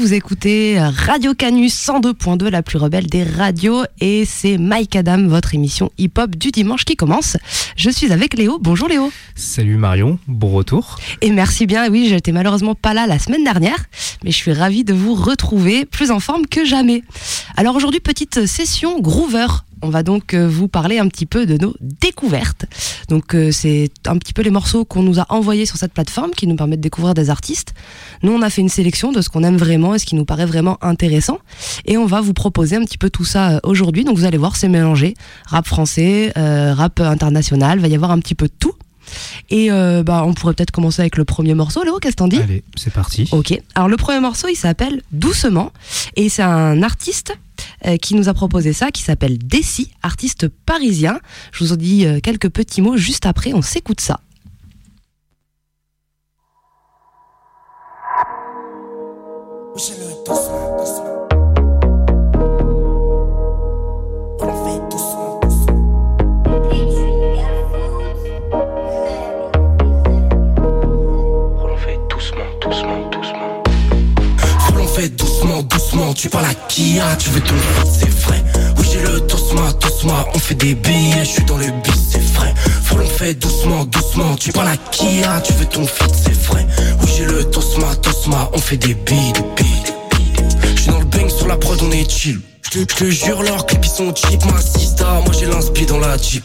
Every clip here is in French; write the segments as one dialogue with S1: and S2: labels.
S1: vous écoutez Radio Canus 102.2, la plus rebelle des radios, et c'est Mike Adam, votre émission hip-hop du dimanche qui commence. Je suis avec Léo. Bonjour Léo.
S2: Salut Marion, bon retour.
S1: Et merci bien, oui, j'étais malheureusement pas là la semaine dernière, mais je suis ravie de vous retrouver plus en forme que jamais. Alors aujourd'hui, petite session Groover on va donc euh, vous parler un petit peu de nos découvertes. Donc euh, c'est un petit peu les morceaux qu'on nous a envoyés sur cette plateforme qui nous permettent de découvrir des artistes. Nous on a fait une sélection de ce qu'on aime vraiment et ce qui nous paraît vraiment intéressant et on va vous proposer un petit peu tout ça euh, aujourd'hui. Donc vous allez voir c'est mélangé rap français, rap international, va y avoir un petit peu de tout. Et bah, on pourrait peut-être commencer avec le premier morceau, Léo, qu'est-ce que t'en dis?
S2: Allez, c'est parti.
S1: Ok. Alors le premier morceau, il s'appelle Doucement, et c'est un artiste euh, qui nous a proposé ça, qui s'appelle Desi, artiste parisien. Je vous en dis euh, quelques petits mots juste après, on s'écoute ça.
S3: Tu parles à Kia, tu veux ton c'est vrai. Oui, j'ai le tosma, tosma, on fait des billets, je suis dans le bis, c'est vrai. Faut l'on fait doucement, doucement, tu parles à Kia, tu veux ton fit, c'est vrai. Oui, j'ai le tosma, tosma, on fait des billes, des billes. Je suis dans le bang sur la prod, on est chill. Je te jure, leurs clips ils sont cheap, ma sista, moi j'ai l'inspi dans la jeep.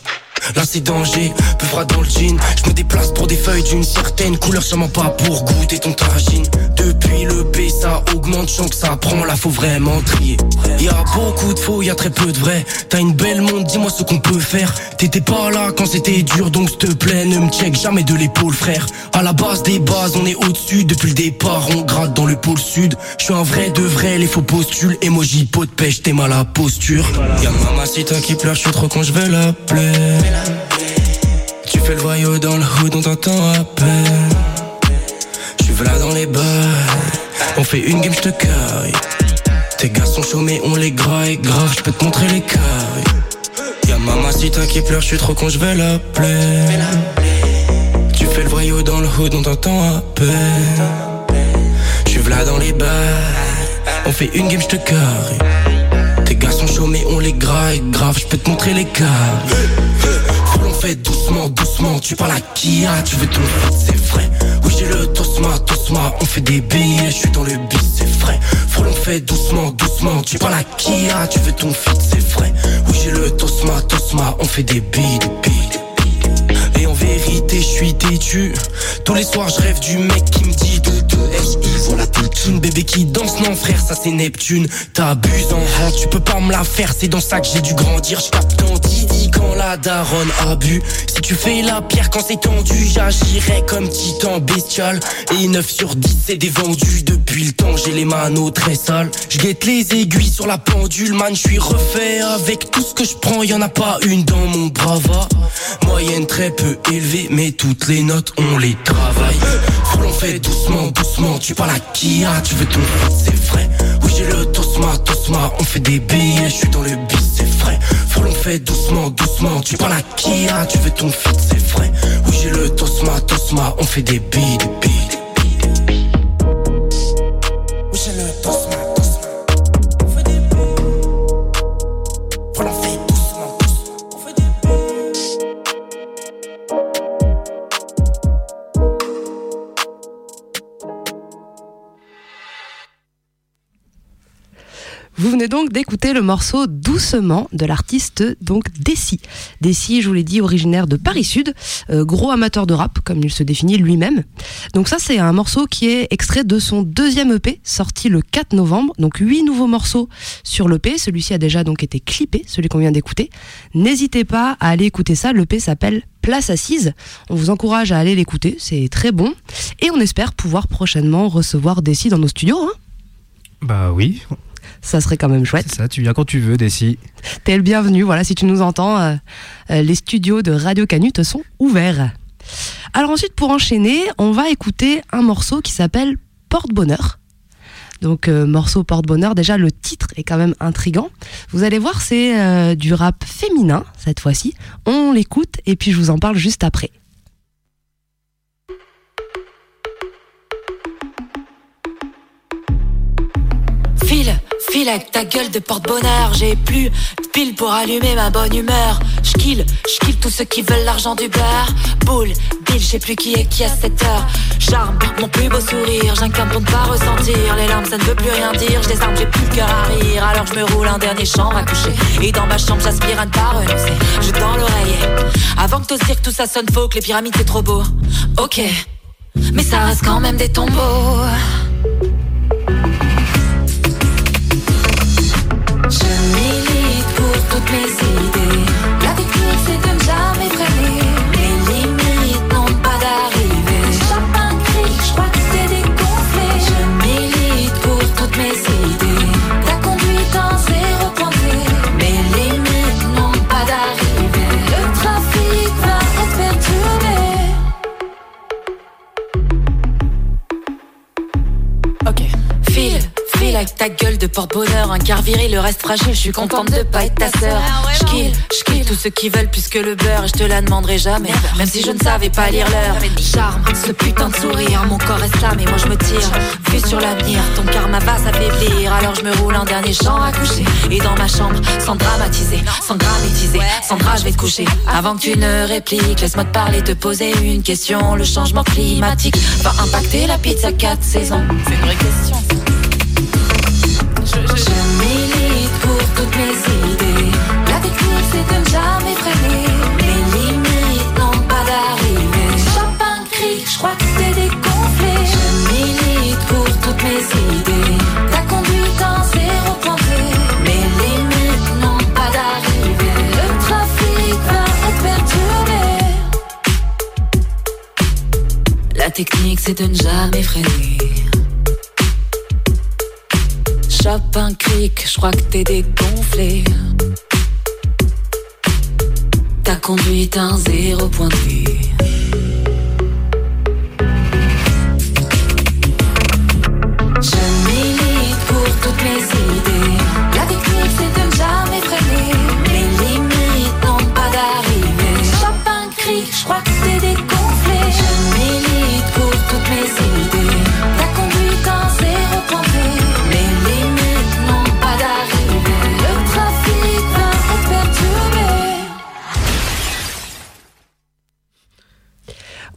S3: Là c'est danger, peu froid dans le jean. Je me déplace pour des feuilles d'une certaine couleur Sûrement pas pour goûter ton tagine. Depuis le B ça augmente, je que ça prend Là faut vraiment trier. Y a beaucoup de faux, y a très peu de vrai. T'as une belle monde, dis-moi ce qu'on peut faire. T'étais pas là quand c'était dur Donc s'il te plaît ne me check jamais de l'épaule frère. À la base des bases on est au-dessus. Depuis le départ on gratte dans le pôle sud. Je suis un vrai de vrai, les faux postules. Emoji pot de pêche, t'es mal à posture. Y'a mamacita qui pleure, je suis trop quand je vais l'appeler tu fais le voyou dans le hood, on t'entend à peine. Je là dans les bars, on fait une game, j'te caille. Tes gars sont chauds, mais on les graille. Grave, j'peux te montrer les cailles. Y'a mamacita qui pleure, j'suis trop con, j'vais l'appeler. Tu fais le voyou dans le hood, on t'entend à peine. Je là dans les bars, on fait une game, caille. Tes gars mais on les graille. Grave, j'peux te montrer les cailles doucement, doucement, tu parles à Kia, tu veux ton c'est vrai. Oui, j'ai le tosma, tosma, on fait des billets, je suis dans le bis, c'est vrai. Faut l'on fait doucement, doucement, tu parles à Kia, tu veux ton fit, c'est vrai. Oui, j'ai le tosma, tosma, on fait des billes, des billes. Vérité, je suis têtu. Tous les soirs, je rêve du mec qui me dit de S.I. Voilà toute une bébé qui danse, non frère, ça c'est Neptune. T'abuses en tu peux pas me la faire, c'est dans ça que j'ai dû grandir. Je tape quand Didi quand la daronne a bu. Si tu fais la pierre quand c'est tendu, j'agirai comme titan bestial. Et 9 sur 10 c'est des vendus. Depuis le temps, j'ai les manos très sales. Je guette les aiguilles sur la pendule, man, je suis refait avec tout ce que je prends. Y en a pas une dans mon brava. Moyenne très peu élevée, mais toutes les notes on les travaille. Faut l'on fait doucement, doucement. Tu parles à Kia, tu veux ton c'est vrai. Oui, j'ai le tosma, tosma. On fait des billets, je suis dans le bis, c'est vrai. Faut l'on fait doucement, doucement. Tu parles à Kia, tu veux ton fit, c'est vrai. Oui, j'ai le tosma, tosma. On fait des billes, des billes.
S1: Vous venez donc d'écouter le morceau Doucement de l'artiste donc Desi. Desi, je vous l'ai dit, originaire de Paris Sud, euh, gros amateur de rap comme il se définit lui-même. Donc ça c'est un morceau qui est extrait de son deuxième EP sorti le 4 novembre. Donc huit nouveaux morceaux sur l'EP. Celui-ci a déjà donc été clippé, celui qu'on vient d'écouter. N'hésitez pas à aller écouter ça. L'EP s'appelle Place Assise. On vous encourage à aller l'écouter, c'est très bon. Et on espère pouvoir prochainement recevoir Desi dans nos studios. Hein
S2: bah oui,
S1: ça serait quand même chouette.
S2: C'est ça, tu viens quand tu veux, Desi.
S1: T'es le bienvenu, voilà, si tu nous entends, euh, euh, les studios de Radio Canut sont ouverts. Alors ensuite, pour enchaîner, on va écouter un morceau qui s'appelle Porte-Bonheur. Donc euh, morceau porte-bonheur, déjà le titre est quand même intrigant. Vous allez voir, c'est du rap féminin cette fois-ci. On l'écoute et puis je vous en parle juste après.
S4: File avec ta gueule de porte-bonheur. J'ai plus de pile pour allumer ma bonne humeur. J'kill, j'kill tous ceux qui veulent l'argent du beurre. Boule, bill, je sais plus qui est qui à cette heure. Charme, mon plus beau sourire, j'incarne pour ne pas ressentir. Les larmes, ça ne veut plus rien dire. Je désarme, j'ai plus le cœur à rire. Alors je me roule un dernier chambre à coucher. Et dans ma chambre, j'aspire à ne pas renoncer. Je tends l'oreiller. Avant que t'oses dire que tout ça sonne faux, que les pyramides c'est trop beau. Ok, mais ça reste quand même des tombeaux. Mes idées. Avec ta gueule de porte-bonheur, un quart viril, le reste fragile, je suis contente de pas être ta sœur. J'kill, j'kill tous ceux qui veulent plus que le beurre, et je te la demanderai jamais, même si je ne savais pas lire l'heure. Charme, ce putain de sourire, mon corps est là, mais moi je me tire. Vue sur l'avenir, ton karma va s'affaiblir, alors je me roule un dernier champ à coucher. Et dans ma chambre, sans dramatiser, sans gramétiser, Sandra, je vais te coucher. Avant que tu ne répliques, laisse-moi te parler, te poser une question. Le changement climatique va impacter la pizza 4 saisons. C'est une vraie question. Technique, c'est de ne jamais freiner. Chope un de cric, je crois que t'es dégonflé. Ta conduite un zéro pointé. Je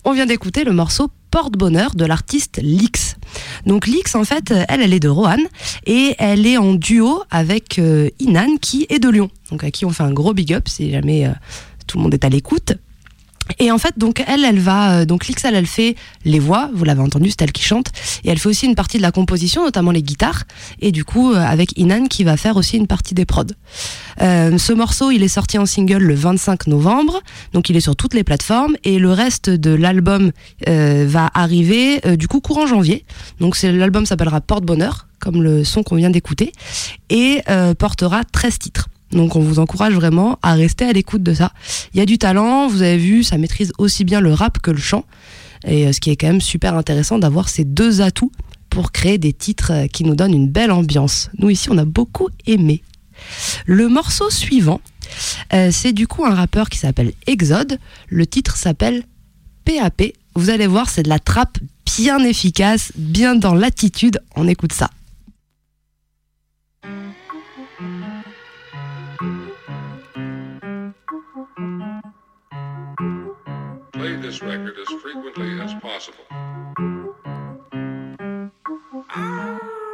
S1: On vient d'écouter le morceau Porte-Bonheur de l'artiste Lix. Donc Lix, en fait, elle, elle est de Roanne et elle est en duo avec euh, Inan qui est de Lyon. Donc à qui on fait un gros big up si jamais euh, tout le monde est à l'écoute. Et en fait, donc elle, elle va, euh, donc Lix, elle, fait les voix, vous l'avez entendu, c'est elle qui chante, et elle fait aussi une partie de la composition, notamment les guitares, et du coup euh, avec Inan qui va faire aussi une partie des prods. Euh, ce morceau, il est sorti en single le 25 novembre, donc il est sur toutes les plateformes, et le reste de l'album euh, va arriver du coup courant janvier. Donc l'album s'appellera Porte Bonheur, comme le son qu'on vient d'écouter, et portera 13 titres. Donc on vous encourage vraiment à rester à l'écoute de ça. Il y a du talent, vous avez vu, ça maîtrise aussi bien le rap que le chant. Et euh, ce qui est quand même super intéressant d'avoir ces deux atouts pour créer des titres euh, qui nous donnent une belle ambiance. Nous ici, on a beaucoup aimé. Le morceau suivant, euh, c'est du coup un rappeur qui s'appelle Exode. Le titre s'appelle PAP. Vous allez voir, c'est de la trappe bien efficace, bien dans l'attitude. On écoute ça.
S5: Play this record as frequently as possible. Ah.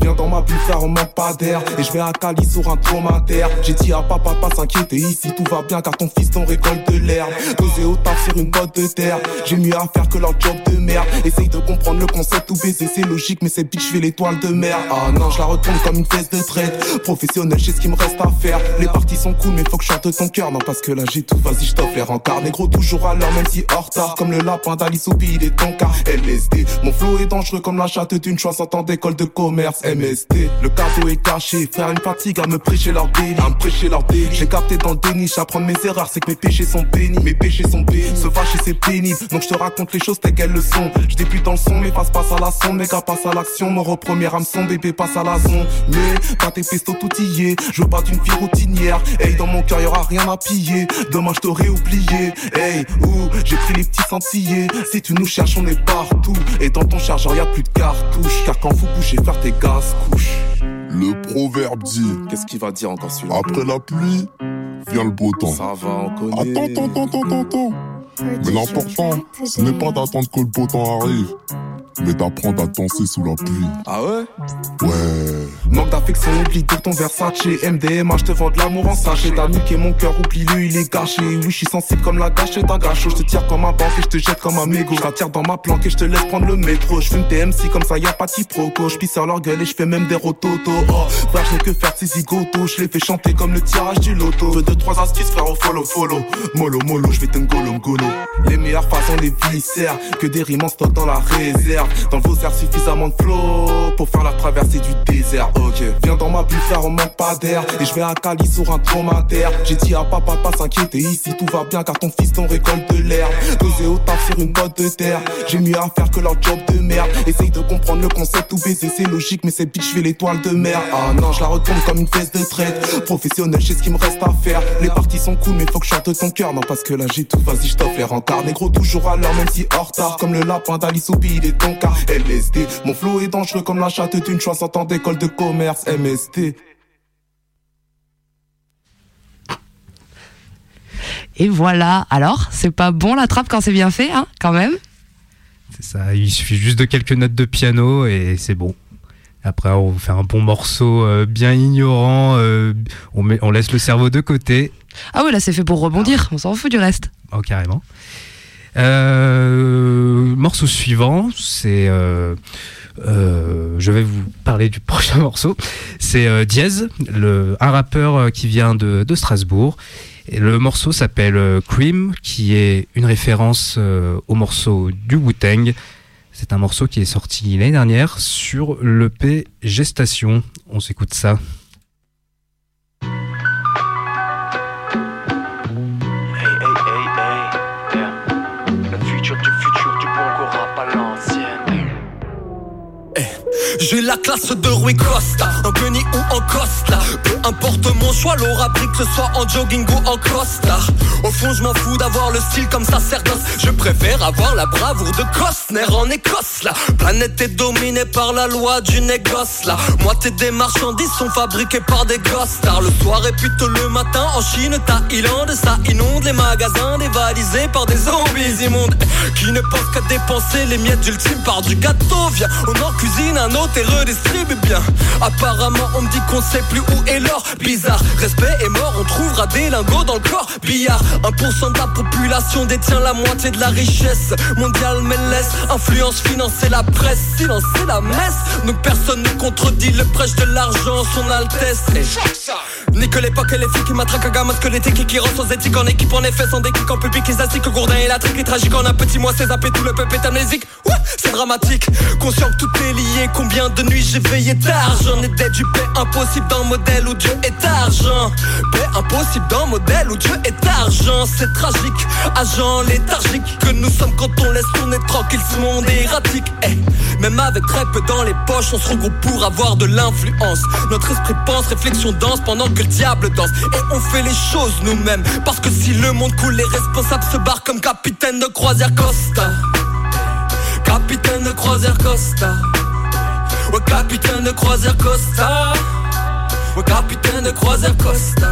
S6: Viens dans ma bizarre, on manque pas d'air. Et je vais à Cali sur un dromadaire. J'ai dit à papa, pas s'inquiéter. Ici tout va bien car ton fils ton récolte de l'herbe. Posé au taf sur une botte de terre. J'ai mieux à faire que leur job de merde. Essaye de comprendre le concept ou baiser, c'est logique. Mais c'est bitch, je fais l'étoile de mer. Ah non, je la retourne comme une fesse de traite. Professionnel, je sais ce qu'il me reste à faire. Les parties sont cool, mais faut que je chante ton cœur. Non, parce que là j'ai tout, vas-y, je t'offre les rencarts. Négro toujours à l'heure, même si hors retard. Comme le lapin d'Alice au pays des tonkas. LSD, mon flow est dangereux comme la chatte d'une chance en temps d'école de commerce. MST, le cadeau est caché. Faire une fatigue à me prêcher leur délit. À me prêcher leur délit. J'ai capté dans le déni, j'apprends mes erreurs, c'est que mes péchés sont bénis. Mes péchés sont bénis. Se fâcher c'est pénible. Donc je te raconte les choses telles qu'elles le sont. Je dans le son, mais passe passe à la son. Méga passe à l'action. Mon premier hameçon, bébé passe à la zone. Mais pas tes pestos tout y est. Je veux pas d'une vie routinière. Hey, dans mon cœur y'aura rien à piller. Demain je t'aurais oublié. Hey, ouh, j'ai pris les petits sentiers. Si tu nous cherches, on est partout. Et dans ton chargeur y'a plus de cartouches. Car quand vous bougez, tes gaz couches.
S7: Le proverbe dit
S6: Qu'est-ce qu'il va dire encore celui-là?
S7: Après la pluie, vient le beau temps.
S6: Ça va, on connaît.
S7: Attends, attends, attends, attends, attends. Mais l'important, ce n'est pas d'attendre que le beau temps arrive, mais d'apprendre à danser sous la pluie.
S6: Ah ouais?
S7: Ouais.
S6: Manque d'affection, oublie de ton Versace MDMA, je te vends de l'amour en sachet. T'as niqué mon cœur, oublie-le, il est gâché. Oui, je suis sensible comme la gâchette d'un gâchot. Je te tire comme un banque et je te jette comme un mégot. Je t'attire dans ma planque et je te laisse prendre le métro. Je fume TMC comme ça, y a pas de quiproquo. Je pisse sur leur gueule et je fais même des rototos. Oh, frère, je n'ai que faire de ces zigotos. Je les fais chanter comme le tirage du loto. Veux deux, trois astuces, frère, au follow, follow. Mollo, mollo, je vais te ngolo, ngolo Les meilleures façons, les viscères Que des rimes en dans la réserve. Dans vos airs, suffisamment de flow Pour faire la traversée du désert, ok Viens dans ma bulle, on manque pas d'air Et je vais à Cali sur un dromadaire. J'ai dit à papa pas s'inquiéter Ici tout va bien car ton fils t'en récolte de l'herbe Posé au taf sur une botte de terre. J'ai mieux à faire que leur job de merde. Essaye de comprendre le concept, tout baiser c'est logique Mais cette bitch je fais l'étoile de mer. Ah non je la retourne comme une fesse de traite. Professionnel, je sais ce qu'il me reste à faire. Les parties sont cool mais faut que je chante ton cœur. Non parce que là j'ai tout, vas-y je t'offre les rencarts Négro toujours à l'heure même si en retard Comme le lapin d'Alice au pays des tonkas LSD, mon flow est dangereux comme la chatte d'une choix d'école de commerce MST
S1: Et voilà. Alors, c'est pas bon la trappe quand c'est bien fait, hein, quand même
S2: C'est ça, il suffit juste de quelques notes de piano et c'est bon. Après, on fait un bon morceau euh, bien ignorant, euh, on, met, on laisse le cerveau de côté.
S1: Ah oui, là c'est fait pour rebondir, on s'en fout du reste.
S2: Oh, carrément. Euh, morceau suivant, c'est. euh, euh, je vais vous parler du prochain morceau. C'est Diez, le, un rappeur qui vient de, de Strasbourg. Et le morceau s'appelle Cream, qui est une référence au morceau du Wu-Tang. C'est un morceau qui est sorti l'année dernière sur l'EP Gestation. On s'écoute ça.
S8: J'ai la classe de Rui Costa, en Kenny ou en Costa. Peu importe mon choix, l'aura pris que ce soit en jogging ou en costard. Au fond, je m'en fous d'avoir le style comme sacerdoce. Je préfère avoir la bravoure de Costner en Écosse. La planète est dominée par la loi du négoce. La moitié des marchandises sont fabriquées par des gosses. Le soir et plutôt le matin en Chine, Thaïlande, ça inonde les magasins dévalisés par des zombies immondes qui ne pensent qu'à dépenser les miettes d'ultime par du gâteau. Viens, au nord cuisine un autre et redistribue bien. Apparemment, on me dit qu'on sait plus où est l'or. Bizarre, respect est mort, on trouvera des lingots dans le corps. Billard, 1% de la population détient la moitié de la richesse mondiale, mais laisse influence financer la presse, silencer la messe. Donc personne ne contredit le prêche de l'argent, son altesse. Et Ni que l'époque et les filles qui matraquent à gamin que l'été qui rend aux éthiques en équipe en effet sans déclic en public ils assis que Gourdin et la trique est tragique. En un petit mois c'est zappé tout le peuple est amnésique. Ouais, c'est dramatique. Conscient que tout est lié Combien de nuits j'ai veillé tard. J'en étais du paix impossible dans modèle où Dieu est argent. Paix impossible dans modèle où Dieu est argent. C'est tragique, agent léthargique Que nous sommes quand on laisse tourner tranquille ce monde erratique. Eh, Même avec très peu dans les poches On se regroupe pour avoir de l'influence. Notre esprit pense, réflexion danse Pendant que le diable danse. Et on fait les choses nous-mêmes. Parce que si le monde coule Les responsables se barrent comme capitaine de croisière Costa. Capitaine de croisière Costa. Ouais capitaine de croisière Costa. Ouais capitaine de croisière Costa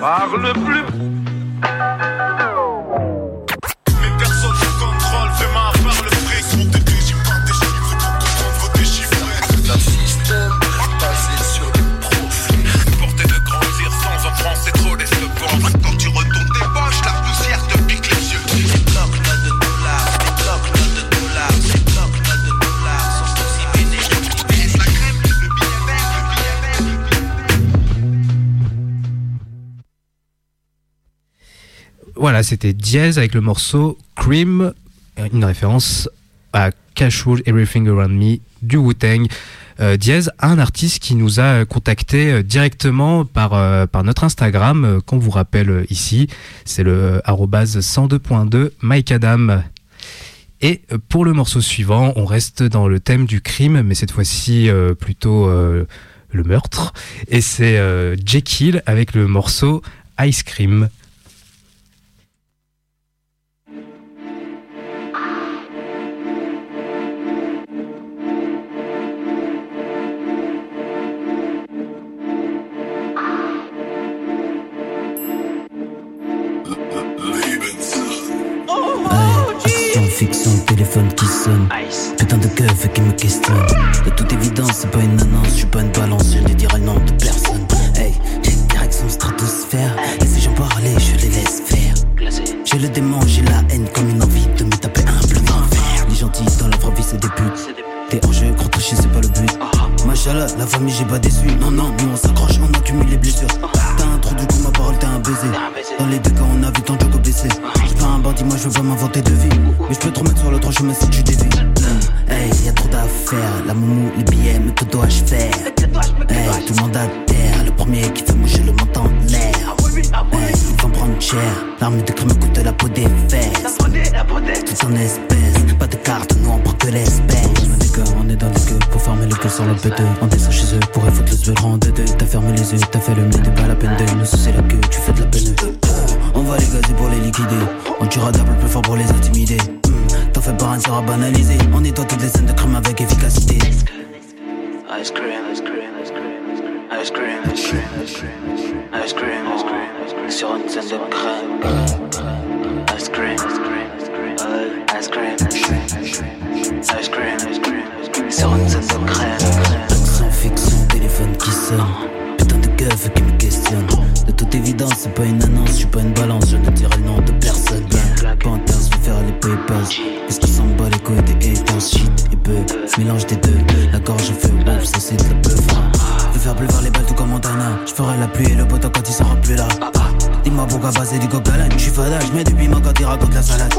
S9: Parle plus.
S2: Voilà, c'était Diez avec le morceau Cream, une référence à Casual Everything Around Me du Wu-Tang. Euh, Diez, un artiste qui nous a contacté euh, directement par, euh, par notre Instagram, euh, qu'on vous rappelle euh, ici, c'est le arrobase 102.2 Mike Adam. Et euh, pour le morceau suivant, on reste dans le thème du crime, mais cette fois-ci euh, plutôt euh, le meurtre. Et c'est euh, Jekyll avec le morceau Ice Cream.
S10: Qui sonne. Putain de keuf qui me questionne. De toute évidence, c'est pas une annonce, je suis pas une balance, je ne dirai nom de personne. Hey, direction stratosphère. Et si j'en parlais, je les laisse faire. J'ai le démon, j'ai la haine comme une envie de me taper un bleu d'enfer. Les gentils dans la vraie vie, c'est des putes. T'es en jeu, gros touché, c'est pas le but. Machallah, la famille, j'ai pas déçu. Non, non, nous on s'accroche, on accumule les blessures. T'as un trou du coup, ma parole, t'es un baiser. Dans les deux cas, on a vu ton jogo baisser. J'suis pas un bandit, moi je veux pas m'inventer de vie. Mais je peux te remettre sur le droit chemin si tu dévis. Hey, y a trop d'affaires. La moumou, les billets, mais que dois-je faire? Hey, tout le monde à terre. Le premier qui fait moucher le menton en l'air. Cher. L'armée de crime coûte la peau des fesses. Tout en espèces. Pas de carte, nous on prend que l'espèce. On est dans les queues pour fermer les queues sur le P2. On descend chez eux pour foutre le seul rang de deux. T'as fermé les yeux, t'as fait le nez, t'es pas la peine de nous c'est la queue, tu fais de la peine. On va les gazer pour les liquider. On tuera d'abord plus fort pour les intimider. Hmm, T'en fais pas, rien sera banalisé. On est dans toutes les scènes de crime avec efficacité.
S8: Ice cream, ice cream, ice cream, ice cream, ice cream, ice cream, ice cream, ice cream, sur une scène de crème. Ice cream, ice cream, ice cream, ice cream, ice cream, ice cream, ice cream, sur une scène de crème.
S10: Action, fiction, téléphone qui sonne. Putain de keuf qui me questionne. De toute évidence, c'est pas une annonce, je suis pas une balance, je ne dirai le nom de personne. Panthers, je vais faire les papers. Est-ce qu'ils s'en bat les couilles des haters? Shit et peu, mélange des deux. La gorge fait ouf, ça c'est de la ferai la pluie et le beau temps quand il sera plus là. Dis-moi pourquoi passer du l'âne. Je suis fada, je mets du piment quand il raconte la salade.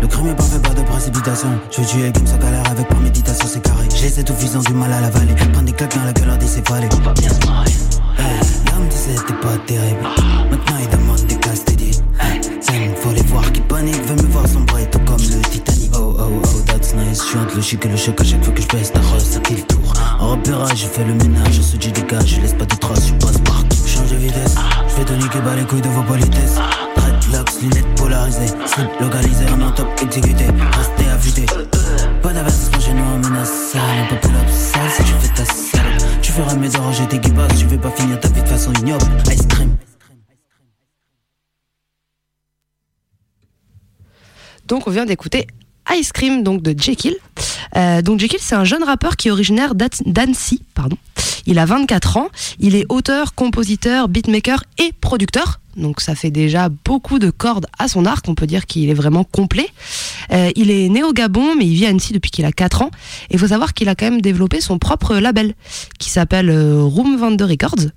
S10: Le crime est parfait, pas de précipitation. Je vais tuer comme ça galère avec préméditation, c'est carré. J'ai cette oufisant du mal à la vallée. Prends des claques dans la gueule, décéphalée. On va bien se marrer. Hey, l'homme disait c'était pas terrible. Maintenant il demande des casses dédiés. Hey, faut les voir qui paniquent. Veut me voir sombrer tout comme le Titanic. Oh oh oh, that's nice. Je suis entre le chic et le choc à chaque fois que je baisse ta rose, ça kill tour. Repérage, je fais le ménage, je saute, je dégage, je laisse pas de traces, je passe partout. Change de vitesse, je fais de niquer bas les couilles de vos politesses. Dreadlocks, lunettes polarisées, slip localisé, en top exécuté, restez affûté. Pas d'avertissement chez nous, on menace ça, on peut pull si tu fais ta salope. Tu feras mes oranges et tes guibas, tu veux pas finir ta vie de façon ignoble. Ice cream.
S1: Donc on vient d'écouter Ice Cream donc de Jekyll. Euh, donc Jekyll c'est un jeune rappeur qui est originaire d'Annecy, pardon. Il a 24 ans, il est auteur, compositeur, beatmaker et producteur. Donc ça fait déjà beaucoup de cordes à son arc, on peut dire qu'il est vraiment complet. Euh, il est né au Gabon mais il vit à Annecy depuis qu'il a 4 ans. Et il faut savoir qu'il a quand même développé son propre label qui s'appelle euh, Room Vendor Records.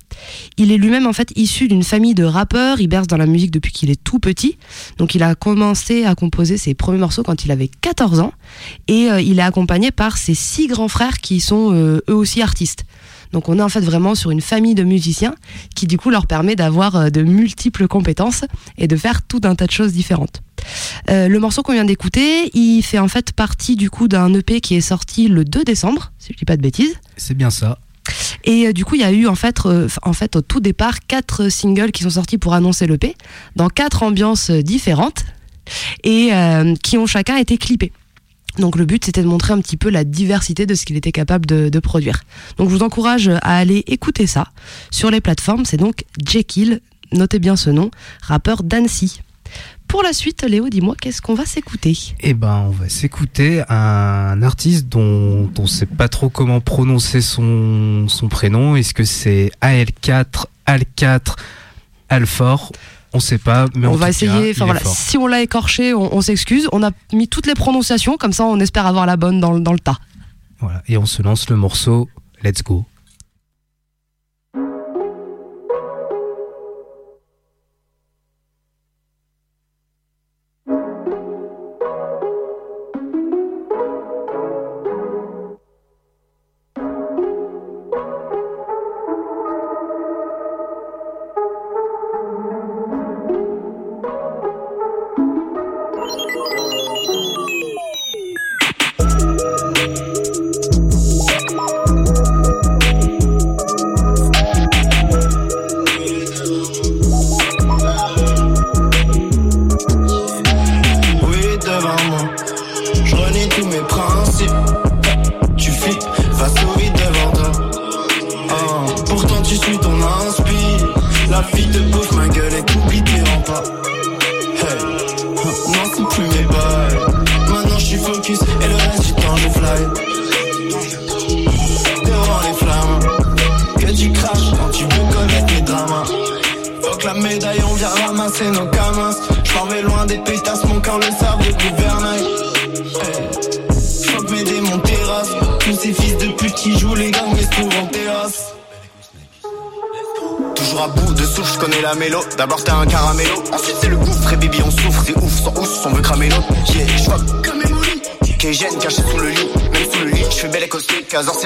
S1: Il est lui-même en fait issu d'une famille de rappeurs, il berce dans la musique depuis qu'il est tout petit. Donc il a commencé à composer ses premiers morceaux quand il avait 14 ans et euh, il est accompagné par ses six grands frères qui sont eux aussi artistes. Donc on est en fait vraiment sur une famille de musiciens qui du coup leur permet d'avoir euh, de multiples compétences et de faire tout un tas de choses différentes. Euh, le morceau qu'on vient d'écouter, il fait en fait partie du coup d'un EP qui est sorti le 2 décembre, si je dis pas de bêtises.
S2: C'est bien ça.
S1: Et euh, du coup, il y a eu en fait, euh, en fait au tout départ quatre singles qui sont sortis pour annoncer l'EP dans quatre ambiances différentes et qui ont chacun été clippés. Donc le but c'était de montrer un petit peu la diversité de ce qu'il était capable de, produire. Donc je vous encourage à aller écouter ça sur les plateformes. C'est donc Jekyll, notez bien ce nom, rappeur d'Annecy. Pour la suite, Léo, dis-moi qu'est-ce qu'on va s'écouter?
S2: Eh ben, on va s'écouter un artiste dont on sait pas trop comment prononcer son, son prénom. Est-ce que c'est AL4, AL4, Alfort On sait pas, mais en
S1: on va
S2: tout
S1: essayer. voilà, si on l'a écorché, on, on s'excuse. On a mis toutes les prononciations, comme ça on espère avoir la bonne dans, le- dans le tas.
S2: Voilà. Et on se lance le morceau Let's Go.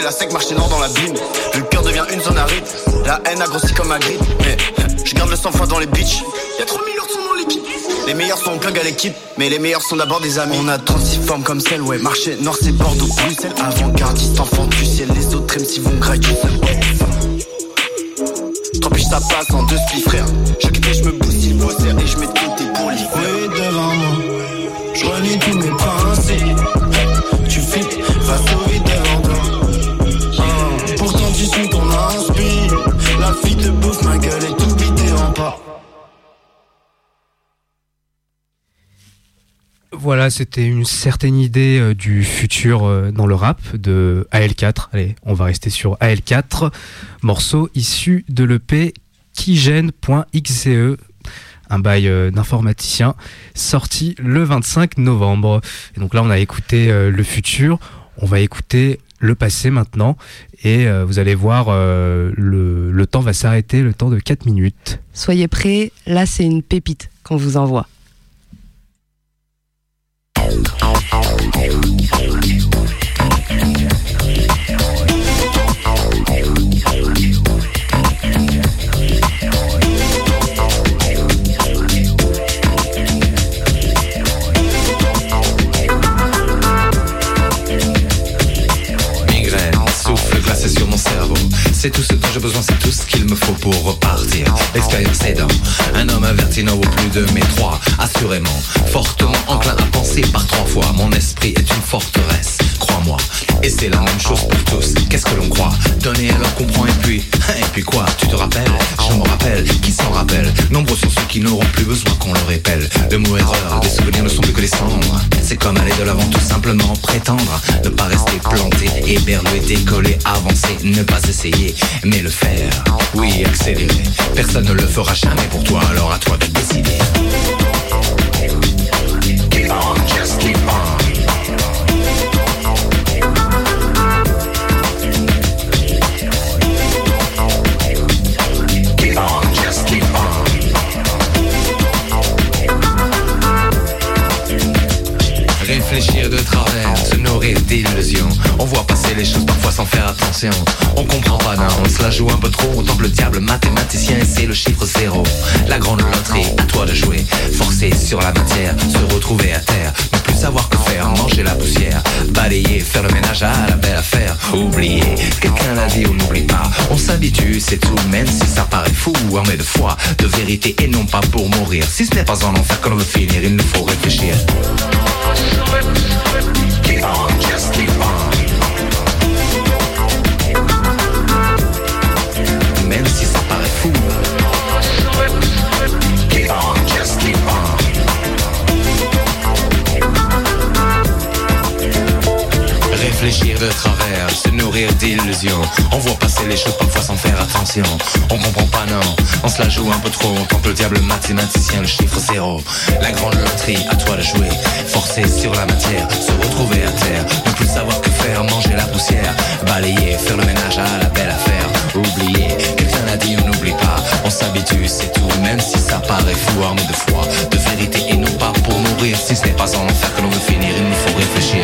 S3: La sec, marché nord dans la bine. Le cœur devient une zone aride, la haine a grossi comme ma grippe. Mais je garde le sang froid dans les bitches. Y'a 3000 heures dans l'équipe. Les meilleurs sont en plug à l'équipe, mais les meilleurs sont d'abord des amis. On a 36 formes comme celle, ouais. Marché nord, c'est Bordeaux, Bruxelles. Avant-gardiste, enfant du ciel. Les autres MC vont grailler du. Tant pis, ça passe en deux spi, frère. Je quitte je me il faut serre et je mets de côté pour l'hiver. Oui, devant moi, je renie tous mes principes. Tu flippes, va sauver devant
S2: Voilà, c'était une certaine idée euh, du futur euh, dans le rap de AL4. Allez, on va rester sur AL4. Morceau issu de l'EP Kigen.xe, E, un bail euh, d'informaticien, sorti le 25 novembre. Et donc là, on a écouté le futur, on va écouter le passé maintenant. Et euh, vous allez voir, euh, le, temps va s'arrêter, le temps de 4 minutes.
S1: Soyez prêts, là c'est une pépite qu'on vous envoie.
S11: C'est tout ce dont j'ai besoin, c'est tout ce qu'il me faut pour repartir. L'expérience aidant, un homme averti n'en vaut plus de mes trois. Assurément, fortement enclin à penser par trois fois. Mon esprit est une forteresse, crois-moi. Et c'est la même chose pour tous. Qu'est-ce que l'on croit? Donner alors comprend et puis, et puis quoi? Tu te rappelles? Je me rappelle, qui s'en rappelle? Nombreux sont ceux qui n'auront plus besoin qu'on leur épelle. Le mot erreur, des souvenirs ne sont plus que les cendres. C'est comme aller de l'avant, tout simplement prétendre. Ne pas rester planté, éberlué, décoller, avancer, ne pas essayer, mais le faire. Oui, accélérer. Personne ne le fera jamais pour toi, alors à toi de décider. On les choses parfois sans faire attention. On comprend pas, non, on se la joue un peu trop. Autant que le diable mathématicien, et c'est le chiffre zéro. La grande loterie, à toi de jouer. Forcer sur la matière, se retrouver à terre. Ne plus savoir que faire, manger la poussière. Balayer, faire le ménage à la belle affaire. Oublier, quelqu'un l'a dit, on n'oublie pas. On s'habitue, c'est tout, même si ça paraît fou. Armé de foi, de vérité et non pas pour mourir. Si ce n'est pas en enfer que l'on veut finir, il nous faut réfléchir. Keep on, just keep on. Réfléchir de travers, se nourrir d'illusions. On voit passer les choses parfois sans faire attention. On comprend pas, non, on se la joue un peu trop. On tente le diable mathématicien, le chiffre zéro. La grande loterie, à toi de jouer. Forcer sur la matière, se retrouver à terre. Ne plus savoir que faire, manger la poussière. Balayer, faire le ménage à la belle affaire. Oublier, quelqu'un l'a dit, on n'oublie pas. On s'habitue, c'est tout, même si ça paraît fou, armé de foi, de vérité et non pas pour mourir. Si ce n'est pas en enfer que l'on veut finir, il nous faut réfléchir.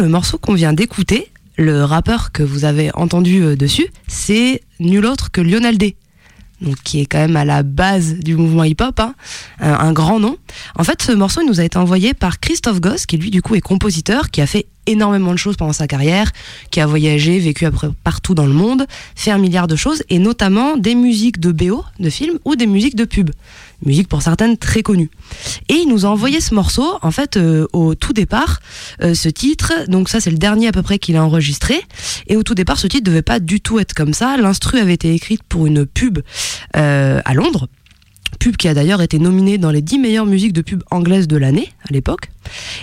S1: Le morceau qu'on vient d'écouter, le rappeur que vous avez entendu euh, dessus, c'est nul autre que Lionel D. Donc, qui est quand même à la base du mouvement hip-hop, hein, un, un grand nom. En fait, ce morceau nous a été envoyé par Christophe Goss, qui lui du coup est compositeur, qui a fait énormément de choses pendant sa carrière, qui a voyagé, vécu partout dans le monde, fait un milliard de choses, et notamment des musiques de BO, de films, ou des musiques de pub. Musique pour certaines très connues. Et il nous a envoyé ce morceau, en fait, euh, au tout départ, euh, ce titre, donc ça c'est le dernier à peu près qu'il a enregistré, et au tout départ ce titre devait pas du tout être comme ça, l'instru avait été écrite pour une pub euh, à Londres, pub qui a d'ailleurs été nominée dans les 10 meilleures musiques de pub anglaises de l'année, à l'époque,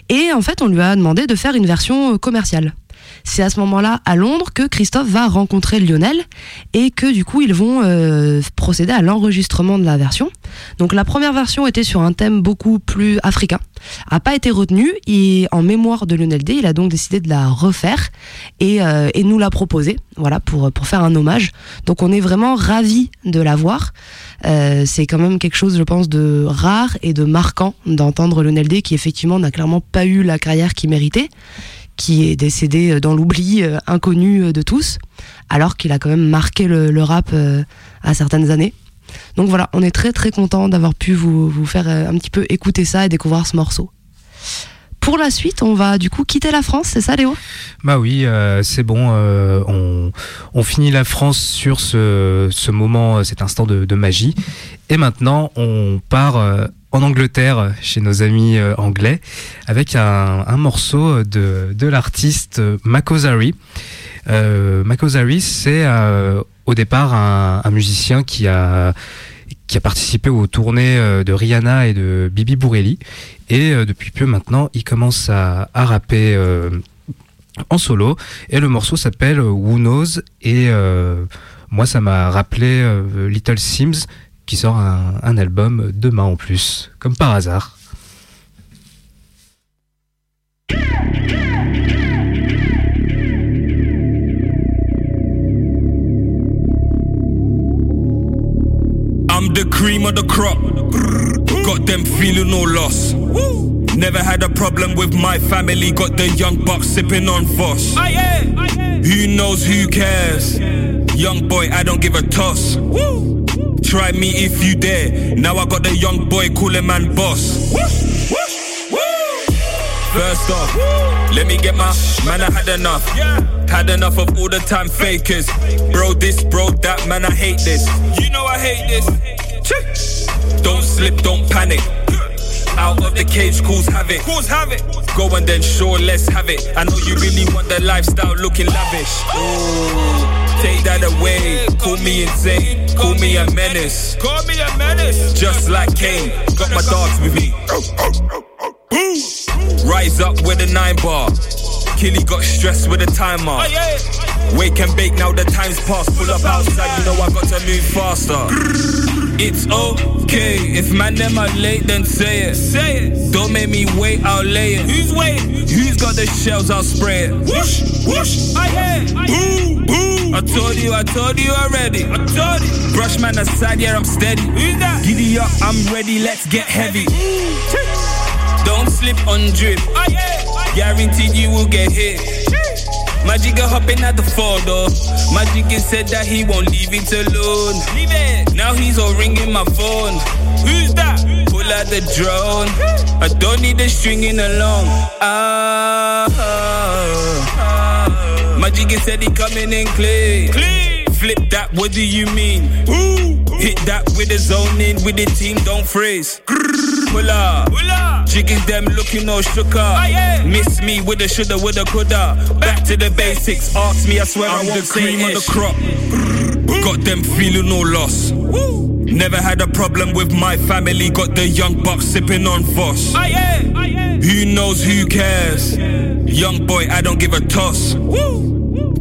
S1: et en fait on lui a demandé de faire une version euh, commerciale. C'est à ce moment-là, à Londres, que Christophe va rencontrer Lionel et que du coup, ils vont euh, procéder à l'enregistrement de la version. Donc la première version était sur un thème beaucoup plus africain, a pas été retenue et en mémoire de Lionel D, il a donc décidé de la refaire et, euh, et nous la proposer, voilà, pour, pour faire un hommage. Donc on est vraiment ravis de la voir. Euh, c'est quand même quelque chose, je pense, de rare et de marquant d'entendre Lionel D qui effectivement n'a clairement pas eu la carrière qu'il méritait qui est décédé dans l'oubli euh, inconnu euh, de tous, alors qu'il a quand même marqué le, rap euh, à certaines années. Donc voilà, on est très très content d'avoir pu vous, faire euh, un petit peu écouter ça et découvrir ce morceau. Pour la suite, on va du coup quitter la France, c'est ça Léo?
S2: Bah oui, euh, c'est bon. euh, on, finit la France sur ce, moment, euh, cet instant de, magie. Et maintenant, on part euh, en Angleterre chez nos amis euh, anglais avec un, morceau de, de l'artiste Makozari. Euh, Makozari, c'est euh, au départ un, musicien qui a qui a participé aux tournées euh, de Rihanna et de Bibi Bourelli. Et depuis peu maintenant, il commence à, à rapper en solo. Et le morceau s'appelle Who Knows? Et moi, ça m'a rappelé Little Sims, qui sort un, un album demain en plus, comme par hasard.
S12: I'm the cream of the crop. Got them feeling no loss. Never had a problem with my family. Got the young bucks sipping on Voss. Who knows who cares? Young boy, I don't give a toss. Try me if you dare. Now I got the young boy calling man boss. First off, let me get my man. I had enough. Had enough of all the time fakers. Bro, this, bro, that, man, I hate this. You know I hate this. Don't slip, don't panic. Out of the cage, cause havoc. Cause havoc. Go and then show, let's have it. I know you really want the lifestyle looking lavish. Ooh, take that away. Call me insane. Call me a menace. Call me a menace. Just like Kane. Got my dogs with me. Rise up with a nine bar. Killy got stressed with a timer. Oh, Wake and bake, now the time's past. Pull up outside, you know I got to move faster. It's okay if man them are late, then say it. Say it. Don't make me wait, I'll lay it. Who's waiting? Who's got the shells? I'll spray it. Whoosh, whoosh. I hear. Boom, boom. I told you, I told you already. I told you. Brush man aside, yeah I'm steady. Who's that? Giddy up, I'm ready. Let's get heavy. Don't slip on drip. Guaranteed you will get hit. Magic hopping at the photo. Magic is said that he won't leave it alone. Leave it. Now he's all ringing my phone. Who's that? Pull out the drone. I don't need the stringing along. Ah. Magic is said he coming in clean. Clean. Flip that, what do you mean? Ooh. Hit that with the zone in, with the team, don't freeze. Pull up. Jigging them looking all shook up. Miss me with the shoulda, woulda, coulda. Back to the basics. Ask me, I swear I'm I won't the cream of the crop. Got them feeling no loss. Never had a problem with my family. Got the young bucks sipping on Voss. Who knows who cares? Young boy, I don't give a toss.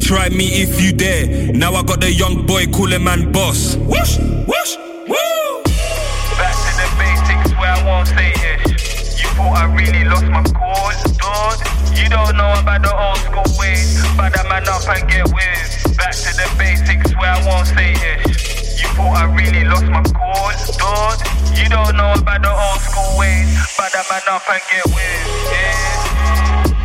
S12: Try me if you dare. Now I got the young boy calling man boss. Whoosh, whoosh, woo.
S13: Back to the basics where I won't say it. You thought I really lost my cool, dude. You don't know about the old school ways. But that man up and get with. Back to the basics where I won't say it. You thought I really lost my cool, dude. You don't know about the old school ways. But that man up and get with. Yeah.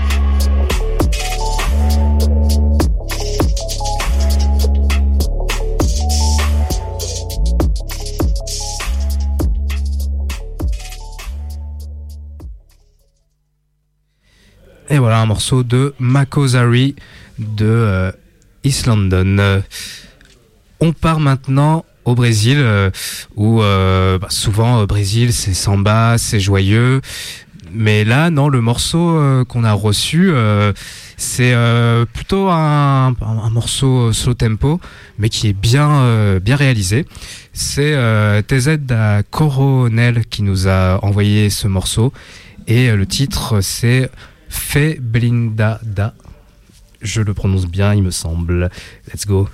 S2: Voilà un morceau de Makozari de euh, East London. Euh, On part maintenant au Brésil, euh, où euh, bah, souvent au Brésil c'est samba, c'est joyeux. Mais là, non, le morceau qu'on a reçu, c'est plutôt un, un morceau slow tempo, mais qui est bien, bien réalisé. C'est TZ da Coronel qui nous a envoyé ce morceau. Et le titre, c'est Fe Blindada. Je le prononce bien, il me semble. Let's go.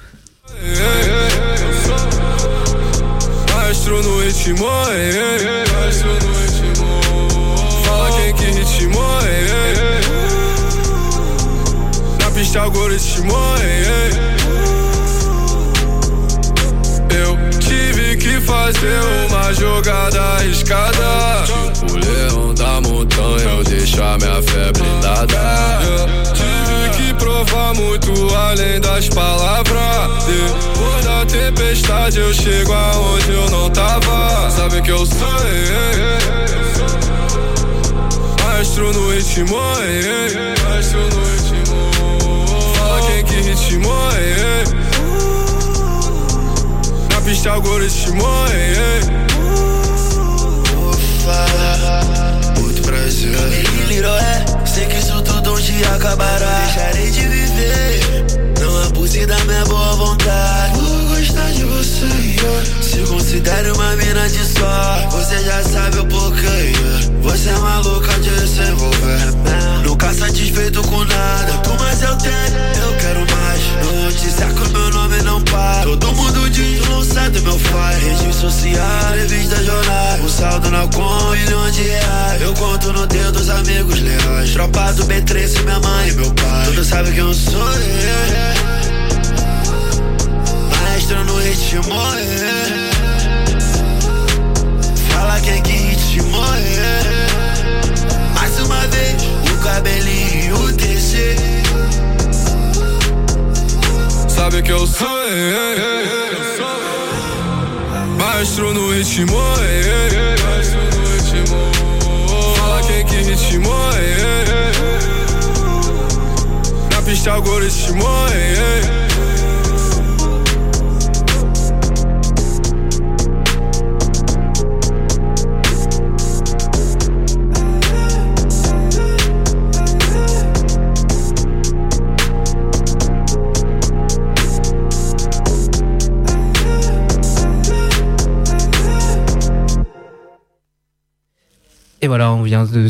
S14: Fazer uma jogada arriscada. Tipo leão da montanha, eu deixo a minha fé blindada. Eu tive que provar muito além das palavras. Depois da tempestade, eu chego aonde eu não tava. Sabe que eu sou, ei, ei. Maestro no ritmo. Maestro no ritmo. Fala quem que ritmou, pista algoritmo, ei, ei.
S15: Muito prazer. Liroé, sei que isso tudo um dia acabará. Deixarei de viver. Não abuse da minha boa vontade. Vou gostar de você. yeah. Se considere uma mina de sorte. Você já sabe o porquê. yeah. Você é maluca de se envolver. Nunca satisfeito com nada. Quanto mais eu tenho, eu quero mais. No noticiário meu nome não para. Todo mundo diz, não sai do meu fire. Redes sociais, revista jornal. O saldo não com um milhão de reais. Eu conto no dedo dos amigos leais. Tropa do B13, minha mãe e meu pai.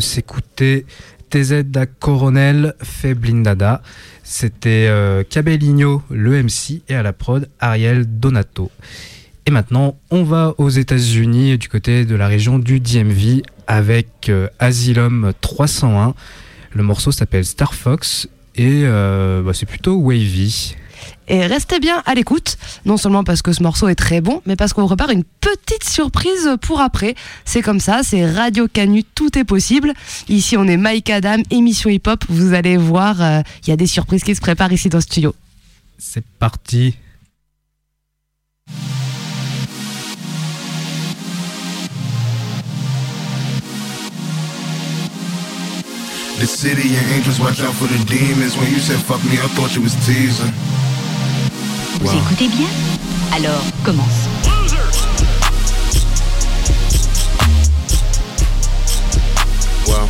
S2: S'écouter TZ da Coronel fait. C'était euh, le MC, et à la prod, Ariel Donato. Et maintenant, on va aux États-Unis, du côté de la région du DMV, avec euh, Asylum 301. Le morceau s'appelle Star Fox, et euh, bah, c'est plutôt wavy.
S1: Et restez bien à l'écoute, non seulement parce que ce morceau est très bon, mais parce qu'on vous prépare une petite surprise pour après. C'est comme ça, c'est Radio Canu, tout est possible. Ici, on est Mike Adam, émission hip-hop. Vous allez voir, euh, il y a des surprises qui se préparent ici dans le studio.
S2: C'est parti.
S9: The city and angels, watch out for the demons. When you said fuck me, I thought you was teasing.
S16: Vous écoutez bien Alors, commence.
S9: Wow.